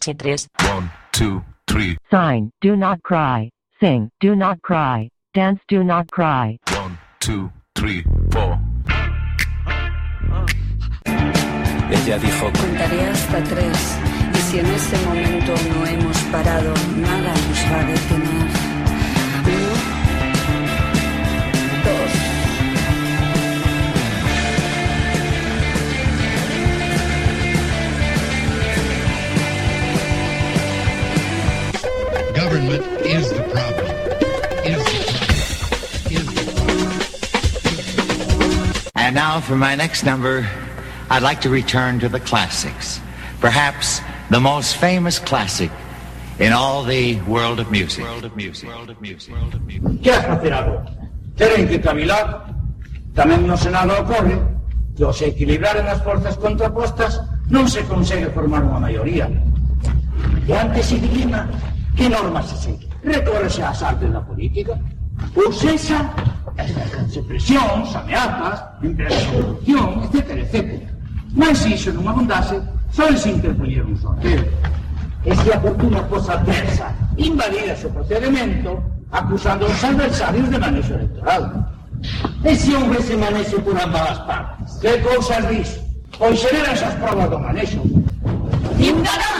Problem. Somos Chitres. One, two, three. Sign, do not cry. Sing, do not cry. Dance, do not cry. One, two, three, four. Ella dijo, Contaré hasta tres y si en ese momento no hemos parado, nada nos va a detener. Government is the problem. Is the problem. Is the problem. And now for my next number, I'd like to return to the classics. Perhaps the most famous classic in all the world of music. World of music. World of music. World of music. Que has facer agora? Teren que cavilar. Tamén no Senado ocorre que ao se equilibraren as forzas contrapostas non se consegue formar unha maioría. E antes se dilima que normas se segue. Recórrese ás artes da política. Ou sexa, exercense presións, ameazas, empresa de corrupción, etc, etc. Mas se iso non abundase, só se interpoñer un sorteo. E se a fortuna fosa adversa, invalida o procedimento, acusando aos adversarios de manexo electoral. E se houvese manexo por ambas as partes? Que cousas dis? Pois xeran esas provas do manexo. Ciudadanos,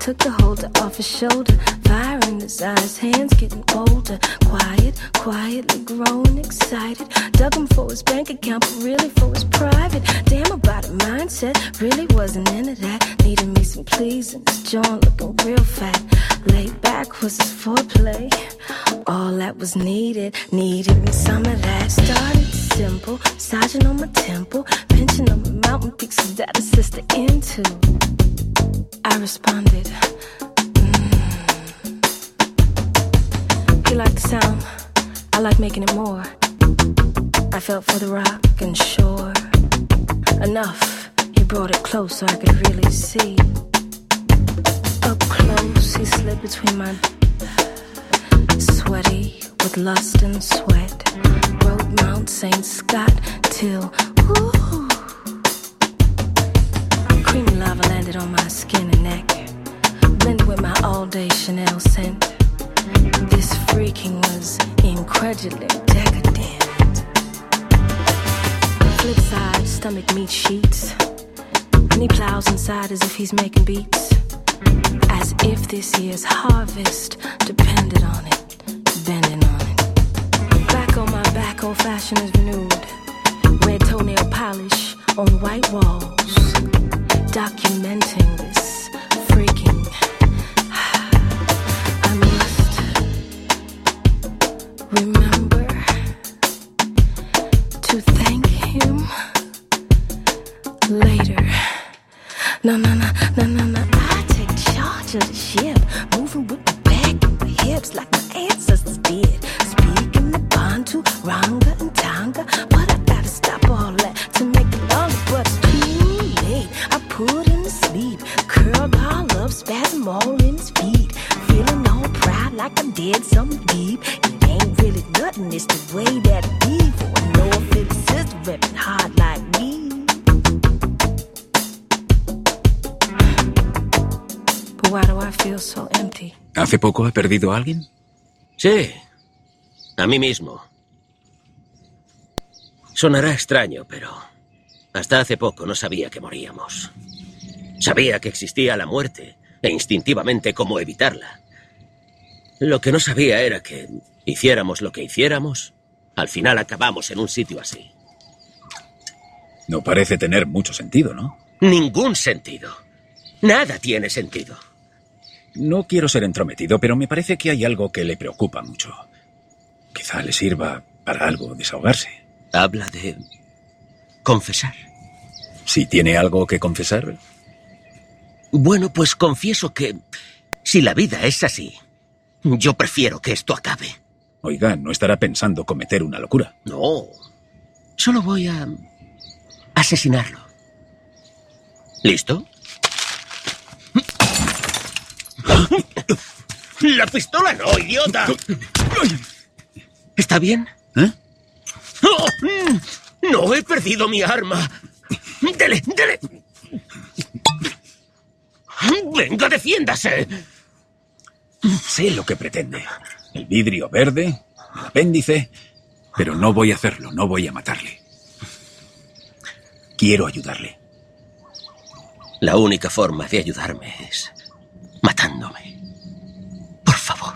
Took the holder off his shoulder. Fire in his eyes, hands getting older. Quiet, quietly growing excited. Dug him for his bank account, but really for his private. Damn about it, mindset. Really wasn't into that. Needed me some pleasing. His joint looking real fat. Laid back was his foreplay. All that was needed, needed me some of that. Started simple, massaging on my temple, pinching on my mountain peaks, cause that is sister into. Close so I could really see. Up close, he slid between my sweaty with lust hard like me. But why do I feel so empty? ¿Hace poco ha perdido a alguien? Sí, a mí mismo. Sonará extraño, pero hasta hace poco no sabía que moríamos. Sabía que existía la muerte e instintivamente cómo evitarla. Lo que no sabía era que, hiciéramos lo que hiciéramos, al final acabamos en un sitio así. No parece tener mucho sentido, ¿no? Ningún sentido. Nada tiene sentido. No quiero ser entrometido, pero me parece que hay algo que le preocupa mucho. Quizá le sirva para algo desahogarse. Habla de confesar. Si tiene algo que confesar, Bueno, pues confieso que si la vida es así, yo prefiero que esto acabe. oiga, no estará pensando cometer una locura. No. Solo voy a asesinarlo. ¿Listo? ¡La pistola no, idiota! ¿Está bien? ¿Eh? ¡Oh! ¡No he perdido mi arma! ¡Dele, dele! ¡Venga, defiéndase! Sé lo que pretende. El vidrio verde, el apéndice, pero no voy a hacerlo, no voy a matarle. Quiero ayudarle. La única forma de ayudarme es matándome. Por favor,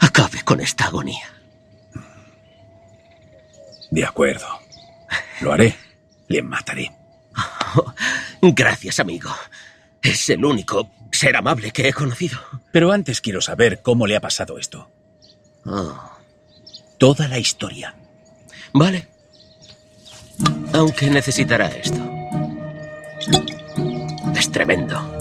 acabe con esta agonía. De acuerdo. Lo haré. Le mataré. Gracias, amigo. Es el único ser amable que he conocido. Pero antes quiero saber cómo le ha pasado esto. Oh, Toda la historia. vale. Aunque necesitará esto. Es tremendo.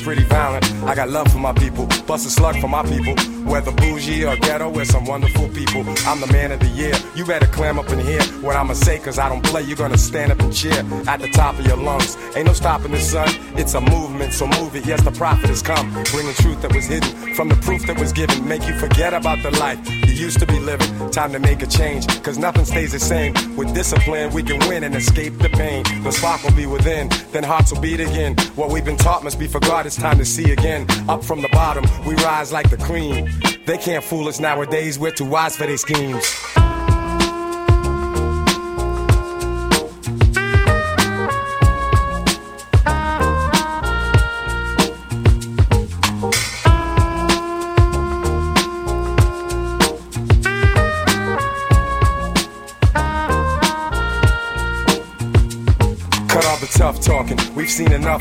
Pretty violent. I got love for my people, bust a slug for my people. Whether bougie or ghetto, we're some wonderful people. I'm the man of the year. You better clam up and hear what I'ma say, cause I don't play. You're gonna stand up and cheer at the top of your lungs. Ain't no stopping the sun, it's a movement, so move it. Yes, the prophet has come, bringing truth that was hidden from the proof that was given. Make you forget about the life used to be living. Time to make a change, cause nothing stays the same. With discipline, we can win and escape the pain. The spark will be within, then hearts will beat again. What we've been taught must be forgot, it's time to see again. Up from the bottom, we rise like the cream. They can't fool us nowadays, we're too wise for their schemes.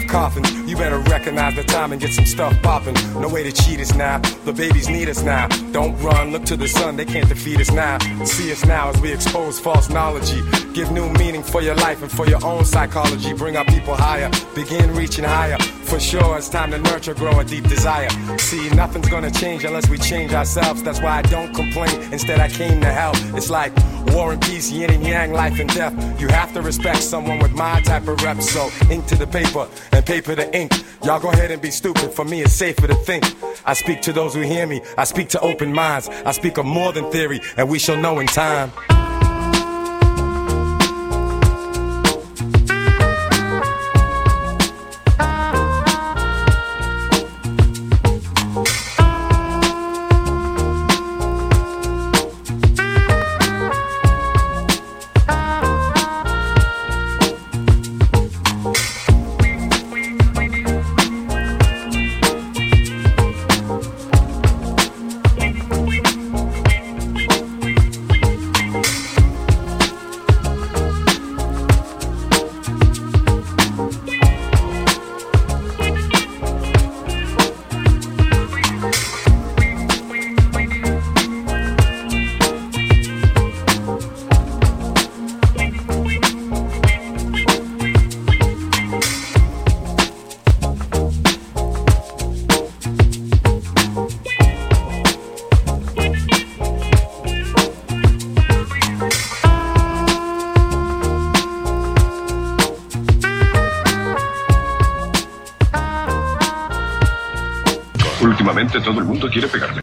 Coffins. You better recognize the time and get some stuff popping. No way to cheat us now. The babies need us now. Don't run, look to the sun. They can't defeat us now. See us now as we expose false knowledge. Give new meaning for your life and for your own psychology. Bring our people higher. Begin reaching higher. For sure, it's time to nurture, grow a deep desire. See, nothing's gonna change unless we change ourselves. That's why I don't complain. Instead, I came to help. It's like war and peace, yin and yang, life and death. You have to respect someone with my type of rep. So, ink to the paper and paper to ink. Y'all go ahead and be stupid. For me, it's safer to think. I speak to those who hear me. I speak to open minds. I speak of more than theory, and we shall know in time. Todo el mundo quiere pegarme.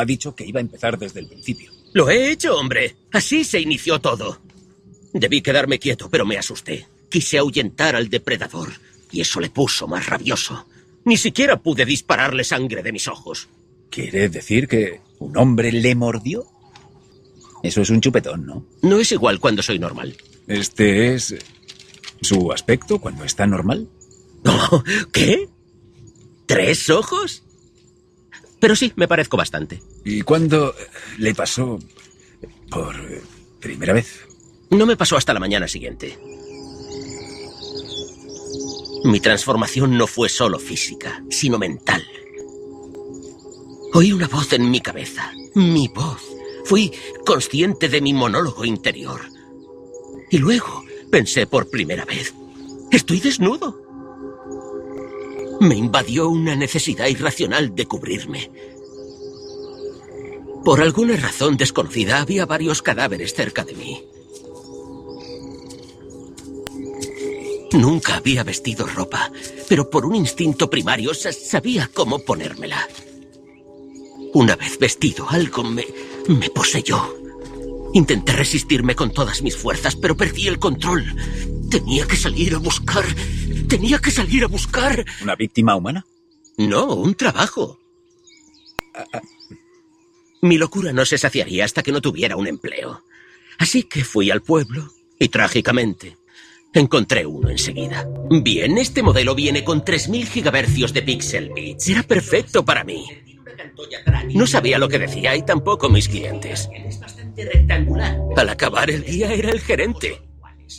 Ha dicho que iba a empezar desde el principio. Lo he hecho, hombre. Así se inició todo. Debí quedarme quieto, pero me asusté. Quise ahuyentar al depredador, y eso le puso más rabioso. Ni siquiera pude dispararle sangre de mis ojos. ¿Quiere decir que un hombre le mordió? Eso es un chupetón, ¿no? No es igual cuando soy normal. ¿Este es su aspecto cuando está normal? ¿Qué? ¿Tres ojos? Pero sí, me parezco bastante. ¿Y cuándo le pasó por primera vez? No me pasó hasta la mañana siguiente. Mi transformación no fue solo física, sino mental. Oí una voz en mi cabeza, mi voz. Fui consciente de mi monólogo interior. Y luego pensé por primera vez, estoy desnudo. Me invadió una necesidad irracional de cubrirme. Por alguna razón desconocida había varios cadáveres cerca de mí. Nunca había vestido ropa, pero por un instinto primario sa- sabía cómo ponérmela. Una vez vestido, algo me, me poseyó. Intenté resistirme con todas mis fuerzas, pero perdí el control. Tenía que salir a buscar. Tenía que salir a buscar. ¿Una víctima humana? No, un trabajo. Mi locura no se saciaría hasta que no tuviera un empleo. Así que fui al pueblo y trágicamente encontré uno enseguida. Bien, este modelo viene con 3000 gigahercios de pixel bits. Era perfecto para mí. No sabía lo que decía y tampoco mis clientes. Al acabar el día era el gerente.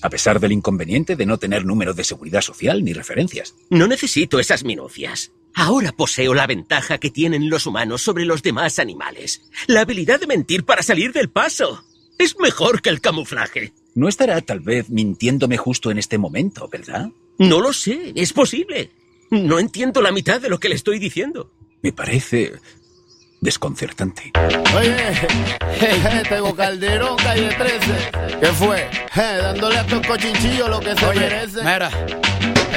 A pesar del inconveniente de no tener número de seguridad social ni referencias. No necesito esas minucias. Ahora poseo la ventaja que tienen los humanos sobre los demás animales. La habilidad de mentir para salir del paso. Es mejor que el camuflaje. No estará tal vez mintiéndome justo en este momento, ¿verdad? No lo sé, es posible. No entiendo la mitad de lo que le estoy diciendo. Me parece desconcertante. Oye, tengo Calderón, calle 13. ¿Qué fue? Hey, dándole a estos cochinchillos lo que se Oye, merece. mira,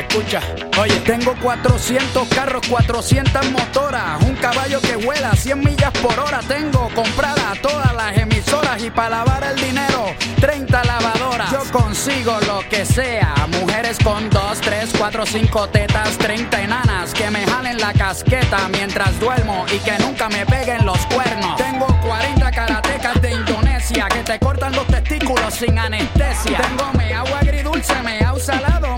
escucha. Oye, tengo 400 carros, 400 motoras, un caballo que vuela 100 millas por hora. Tengo compradas todas las emisoras y para lavar el dinero, 30 lavadoras. Yo consigo lo que sea, mujeres con 2, 3, 4, 5 tetas, 30 enanas que me jalen la casqueta mientras duermo y que nunca me peguen los cuernos. Tengo 40 karatecas de Indonesia que te cortan los testículos sin anestesia. Tengo me agua agridulce, me salado,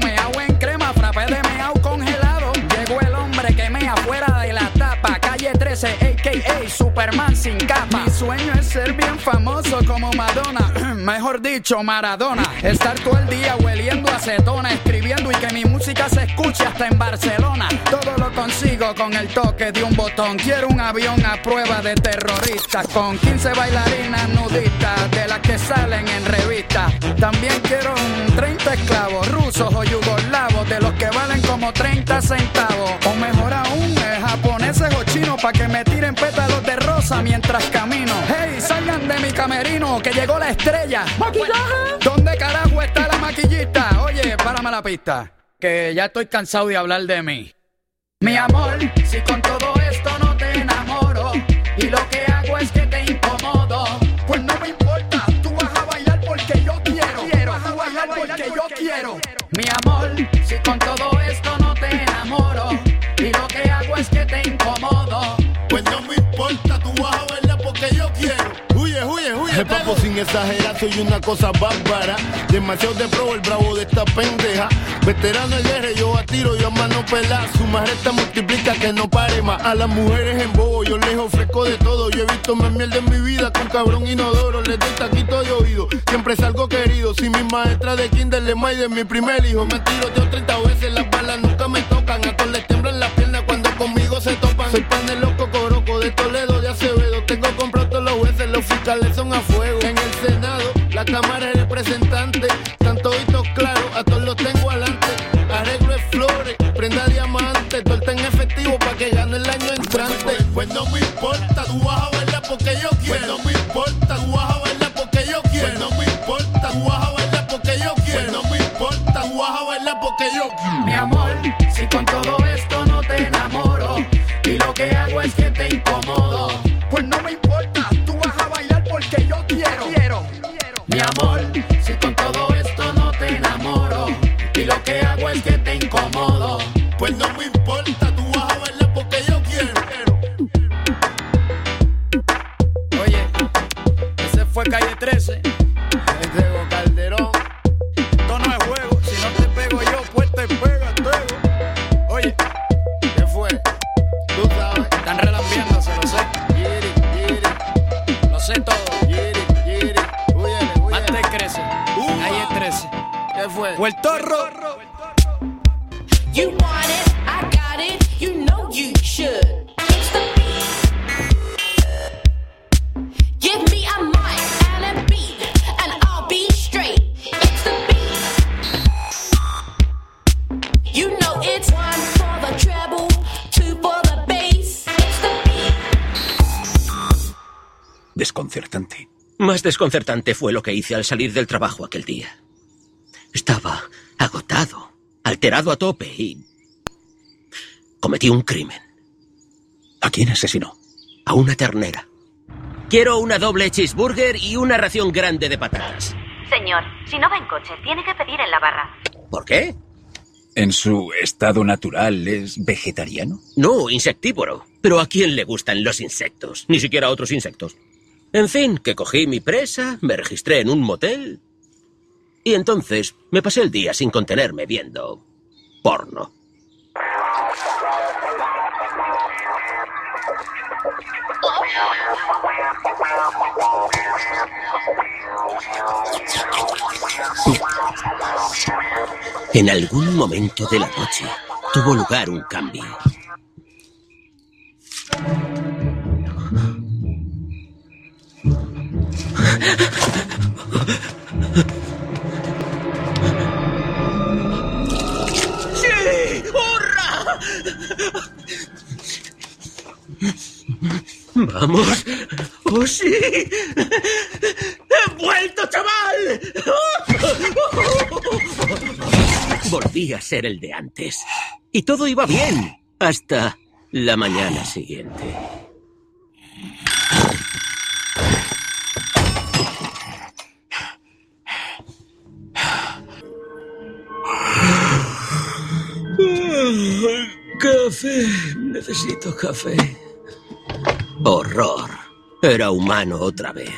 13, a.k.a. Superman sin capa. Mi sueño es ser bien famoso como Madonna, mejor dicho, Maradona. Estar todo el día hueliendo acetona, escribiendo y que mi música se escuche hasta en Barcelona. Todo lo consigo con el toque de un botón. Quiero un avión a prueba de terroristas, con 15 bailarinas nudistas, de las que salen en revistas. También quiero un 30 esclavos rusos o yugoslavos, de los que valen como 30 centavos. O mejor aún, eh, japoneses o chinos, pa' que me tiren pétalos de rosa mientras camino. Hey, salgan camerino, que llegó la estrella. ¿Maquillaje? ¿Dónde carajo está la maquillista? Oye, párame la pista, que ya estoy cansado de hablar de mí. Mi amor, si con todo esto no te enamoro y lo que hago es que te incomodo, pues no me importa, tú vas a bailar porque yo quiero, quiero, vas a bailar porque yo quiero. Mi amor, si con todo El papo sin exagerar, soy una cosa bárbara. Demasiado de pro, el bravo de esta pendeja. Veterano de guerra, yo a tiro, yo a mano pelada. Su recta multiplica que no pare más. A las mujeres en bobo, yo les ofrezco de todo. Yo he visto más mierda en mi vida con cabrón inodoro. Les doy taquito de oído, siempre salgo querido. Si mi maestra de kinder le de mi primer hijo. Me tiro de 30 veces, las balas nunca me tocan. A todos les temblan las piernas cuando conmigo se topan. Soy pan de loco coroco fiscales son a fuego. En el Senado, la Cámara es representante. Están toditos claros, a todos los tengo adelante. Arreglo de flores, prenda diamante. Torta en efectivo para que gane el año entrante. Pues desconcertante fue lo que hice al salir del trabajo aquel día. Estaba agotado, alterado a tope y... Cometí un crimen. ¿A quién asesinó? A una ternera. Quiero una doble cheeseburger y una ración grande de patatas. Señor, si no va en coche, tiene que pedir en la barra. ¿Por qué? ¿En su estado natural es vegetariano? No, insectívoro. Pero ¿a quién le gustan los insectos? Ni siquiera a otros insectos. En fin, que cogí mi presa, me registré en un motel y entonces me pasé el día sin contenerme viendo porno. En algún momento de la noche tuvo lugar un cambio. ¡Sí! ¡Hurra! ¡Vamos! ¡Oh, sí! ¡He vuelto, chaval! Volví a ser el de antes. Y todo iba bien. Hasta la mañana siguiente. Café. Necesito café. Horror. Era humano otra vez.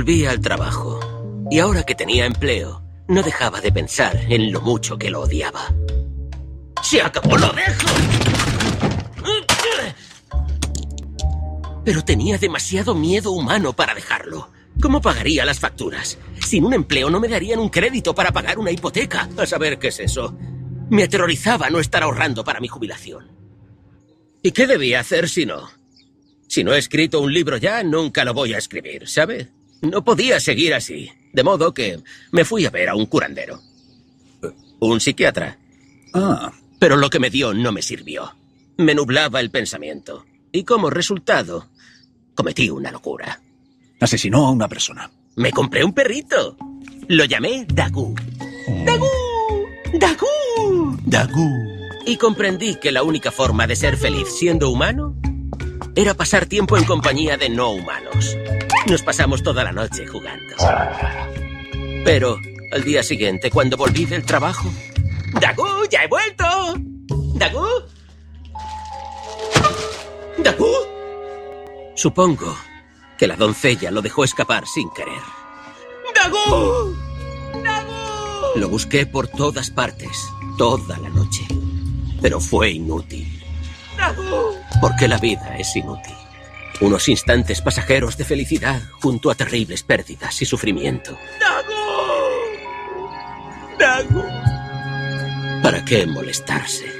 Volví al trabajo. Y ahora que tenía empleo, no dejaba de pensar en lo mucho que lo odiaba. ¡Se acabó, lo dejo! Pero tenía demasiado miedo humano para dejarlo. ¿Cómo pagaría las facturas? Sin un empleo no me darían un crédito para pagar una hipoteca. A saber qué es eso. Me aterrorizaba no estar ahorrando para mi jubilación. ¿Y qué debía hacer si no? Si no he escrito un libro ya, nunca lo voy a escribir, ¿sabe? No podía seguir así. De modo que me fui a ver a un curandero. Un psiquiatra. Ah. Pero lo que me dio no me sirvió. Me nublaba el pensamiento. Y como resultado, cometí una locura. Asesinó a una persona. Me compré un perrito. Lo llamé Dagu. ¡Dagu! ¡Dagu! ¡Dagu! Y comprendí que la única forma de ser feliz siendo humano era pasar tiempo en compañía de no humanos. Nos pasamos toda la noche jugando. Pero al día siguiente, cuando volví del trabajo... ¡Dagu! ¡Ya he vuelto! ¡Dagu! ¡Dagu! Supongo que la doncella lo dejó escapar sin querer. ¡Dagu! Lo busqué por todas partes, toda la noche. Pero fue inútil. Porque la vida es inútil. Unos instantes pasajeros de felicidad junto a terribles pérdidas y sufrimiento. ¡Dagu! ¿Para qué molestarse?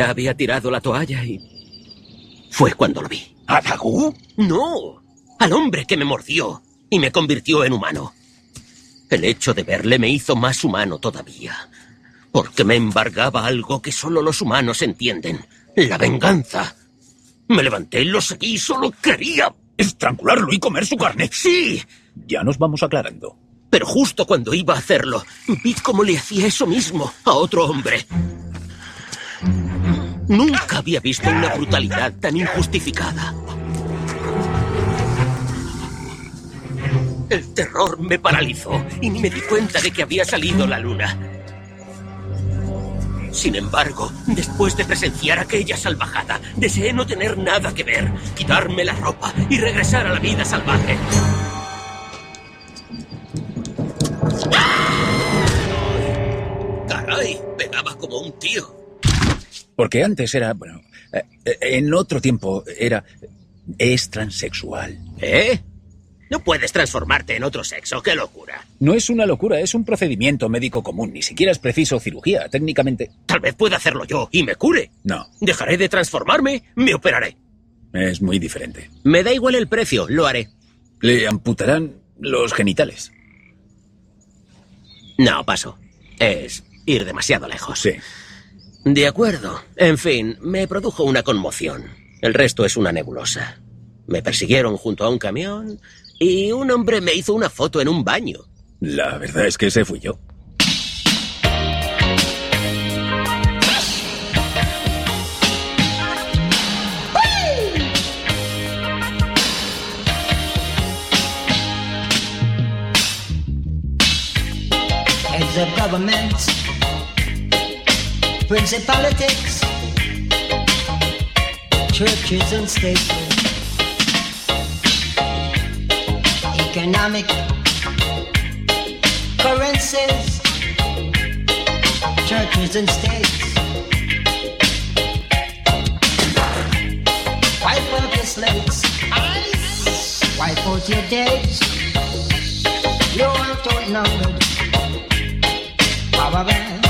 Ya había tirado la toalla y... Fue cuando lo vi. ¿A Dagú? No, al hombre que me mordió y me convirtió en humano. El hecho de verle me hizo más humano todavía, porque me embargaba algo que solo los humanos entienden, la venganza. Me levanté, lo seguí, solo quería... ¿Estrangularlo y comer su carne? Sí. Ya nos vamos aclarando. Pero justo cuando iba a hacerlo, vi cómo le hacía eso mismo a otro hombre. Nunca había visto una brutalidad tan injustificada. El terror me paralizó y ni me di cuenta de que había salido la luna. Sin embargo, después de presenciar aquella salvajada, deseé no tener nada que ver, quitarme la ropa y regresar a la vida salvaje. Caray, pegaba como un tío. Porque antes era, bueno, eh, en otro tiempo era... es transexual. ¿Eh? No puedes transformarte en otro sexo, qué locura. No es una locura, es un procedimiento médico común, ni siquiera es preciso cirugía, técnicamente. Tal vez pueda hacerlo yo y me cure. No, Dejaré de transformarme, me operaré. es muy diferente. Me da igual el precio, lo haré. Le amputarán los genitales. No, paso. Es ir demasiado lejos. Sí. De acuerdo. En fin, me produjo una conmoción. El resto es una nebulosa. Me persiguieron junto a un camión y un hombre me hizo una foto en un baño. La verdad es que ese fui yo. Government, principalities, churches and states, economic currencies, churches and states. Wipe out your slates, wipe out your days. You aren't outnumbered. Power man.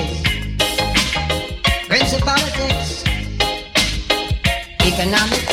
economic,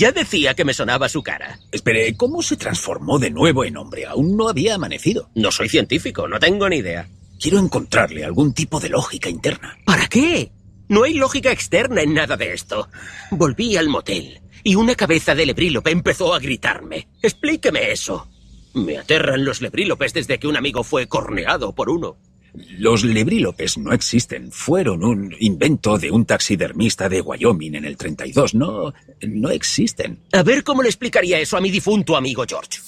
Ya decía que me sonaba su cara. Espere, ¿cómo se transformó de nuevo en hombre? Aún no había amanecido. No soy científico, no tengo ni idea. Quiero encontrarle algún tipo de lógica interna. ¿Para qué? No hay lógica externa en nada de esto. Volví al motel y una cabeza de lebrílope empezó a gritarme. Explíqueme eso. Me aterran los lebrílopes desde que un amigo fue corneado por uno. Los lebrílopes no existen. Fueron un invento de un taxidermista de Wyoming en el 32. No, no existen. A ver cómo le explicaría eso a mi difunto amigo George.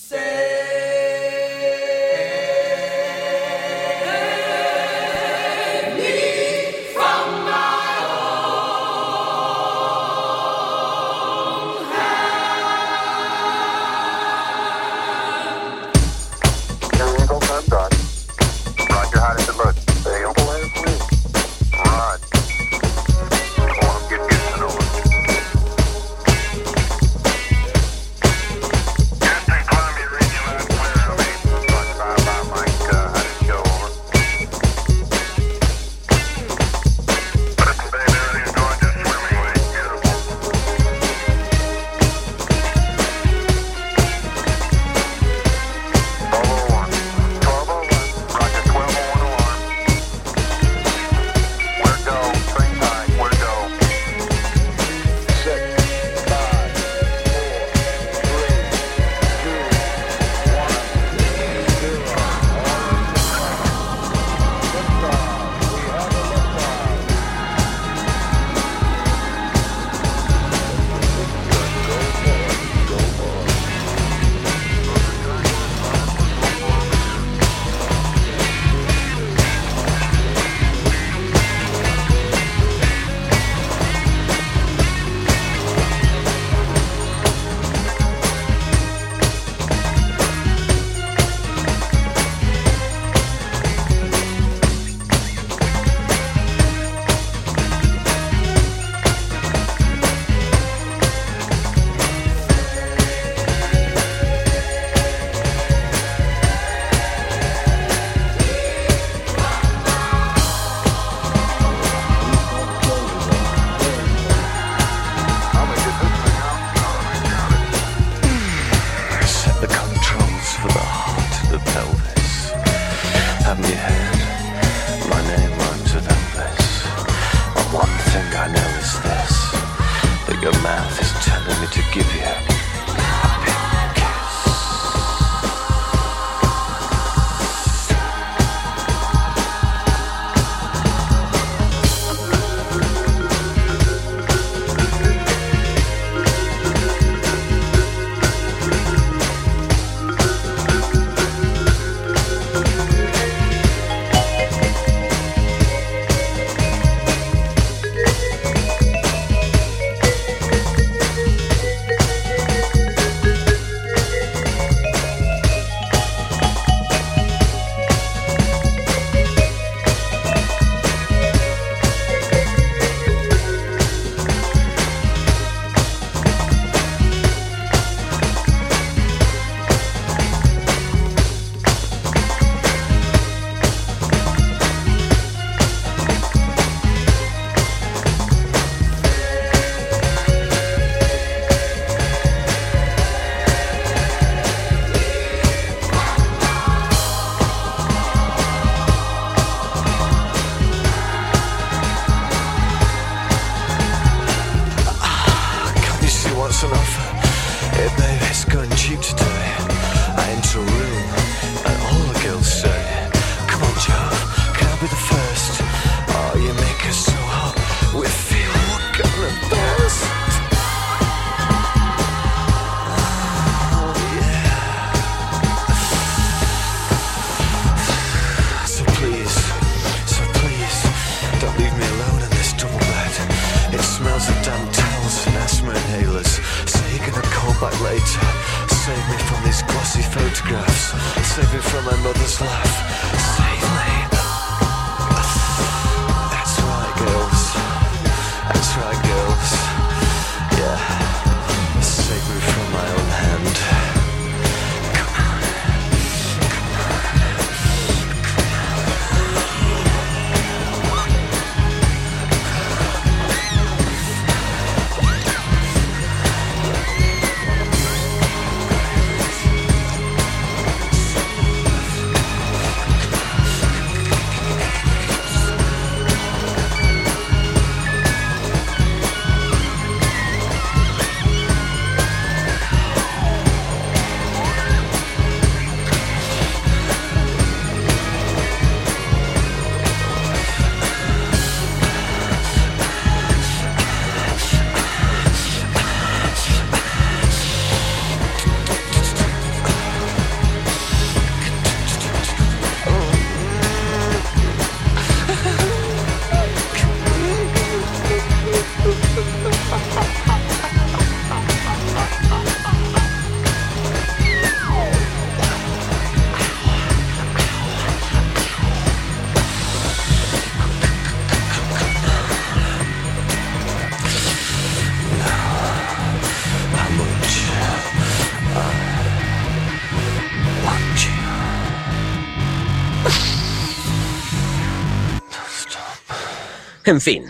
En fin,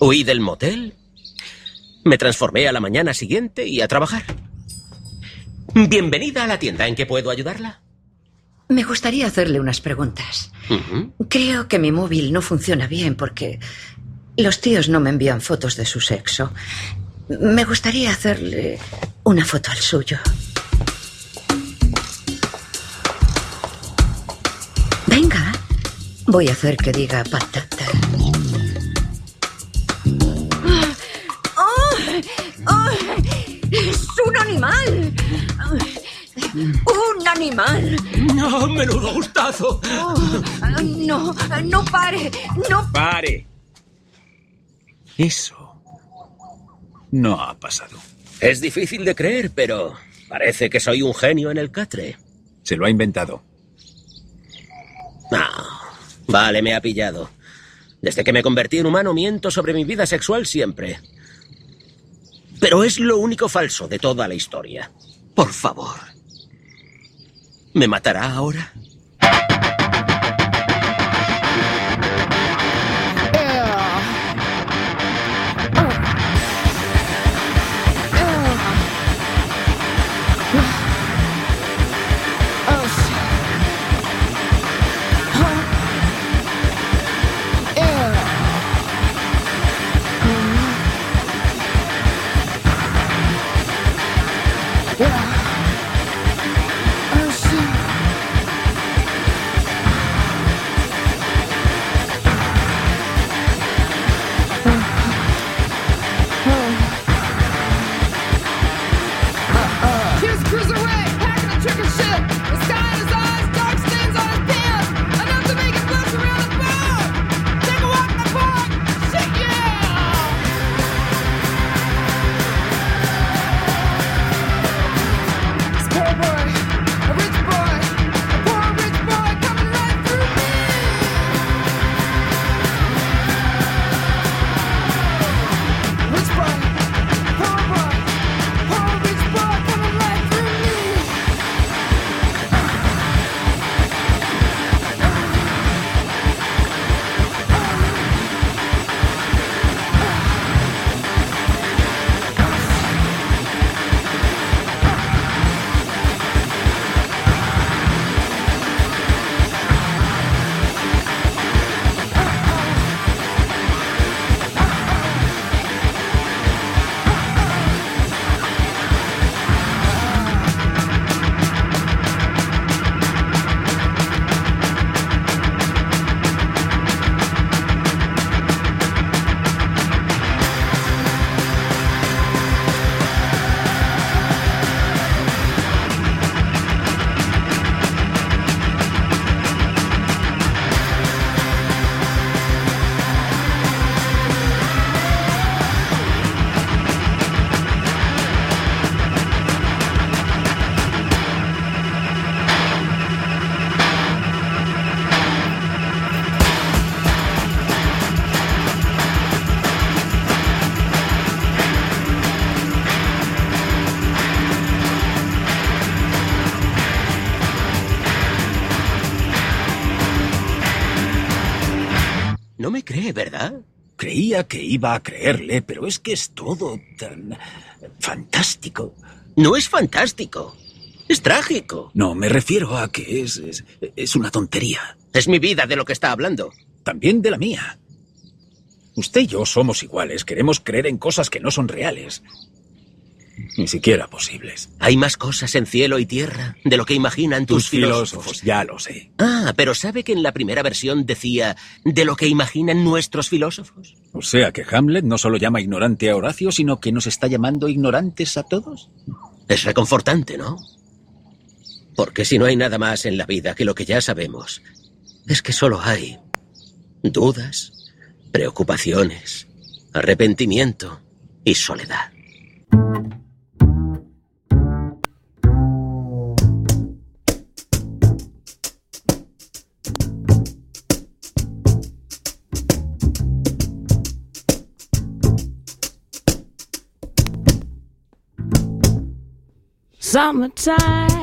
huí del motel, me transformé a la mañana siguiente y a trabajar. Bienvenida a la tienda. ¿En qué puedo ayudarla? Me gustaría hacerle unas preguntas. Creo que mi móvil no funciona bien porque los tíos no me envían fotos de su sexo. Me gustaría hacerle una foto al suyo. Venga, voy a hacer que diga patata. Animal! ¡Un animal! No, menudo gustazo. Oh, no, no pare, no ¡Pare! Eso no ha pasado. Es difícil de creer, pero parece que soy un genio en el catre. Se lo ha inventado. Ah, vale, me ha pillado. Desde que me convertí en humano miento sobre mi vida sexual siempre. Pero es lo único falso de toda la historia. Por favor. ¿Me matará ahora? ¿Verdad? Creía que iba a creerle, pero es que es todo tan fantástico. No es fantástico. Es trágico. No, me refiero a que es, es, es una tontería. Es mi vida de lo que está hablando. También de la mía. Usted y yo somos iguales. Queremos creer en cosas que no son reales. Ni siquiera posibles. Hay más cosas en cielo y tierra de lo que imaginan tus, Tus filósofos, ya lo sé. Ah, pero ¿sabe que en la primera versión decía de lo que imaginan nuestros filósofos? O sea que Hamlet no solo llama ignorante a Horacio, sino que nos está llamando ignorantes a todos. Es reconfortante, ¿no? Porque si no hay nada más en la vida que lo que ya sabemos, es que solo hay dudas, preocupaciones, arrepentimiento y soledad. Summertime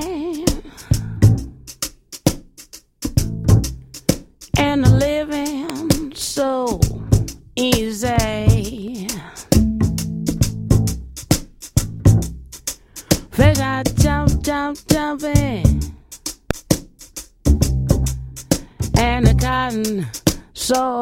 So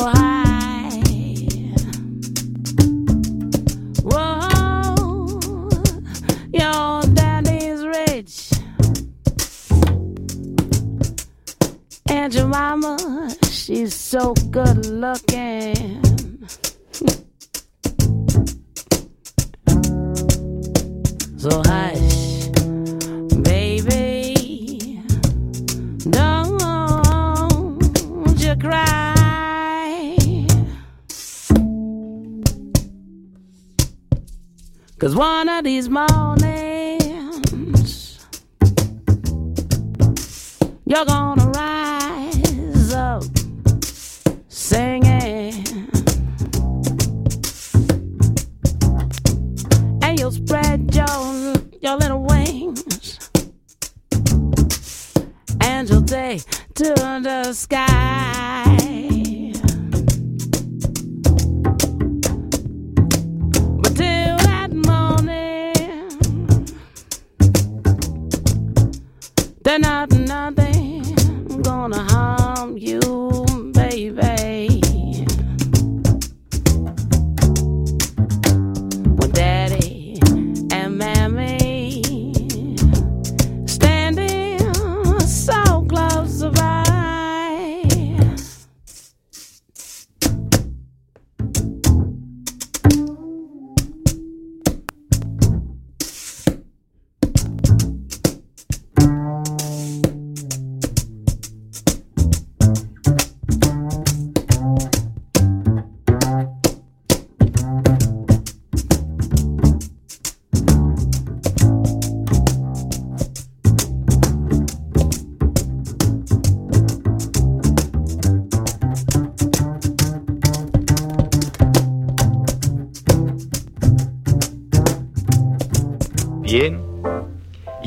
these mountains.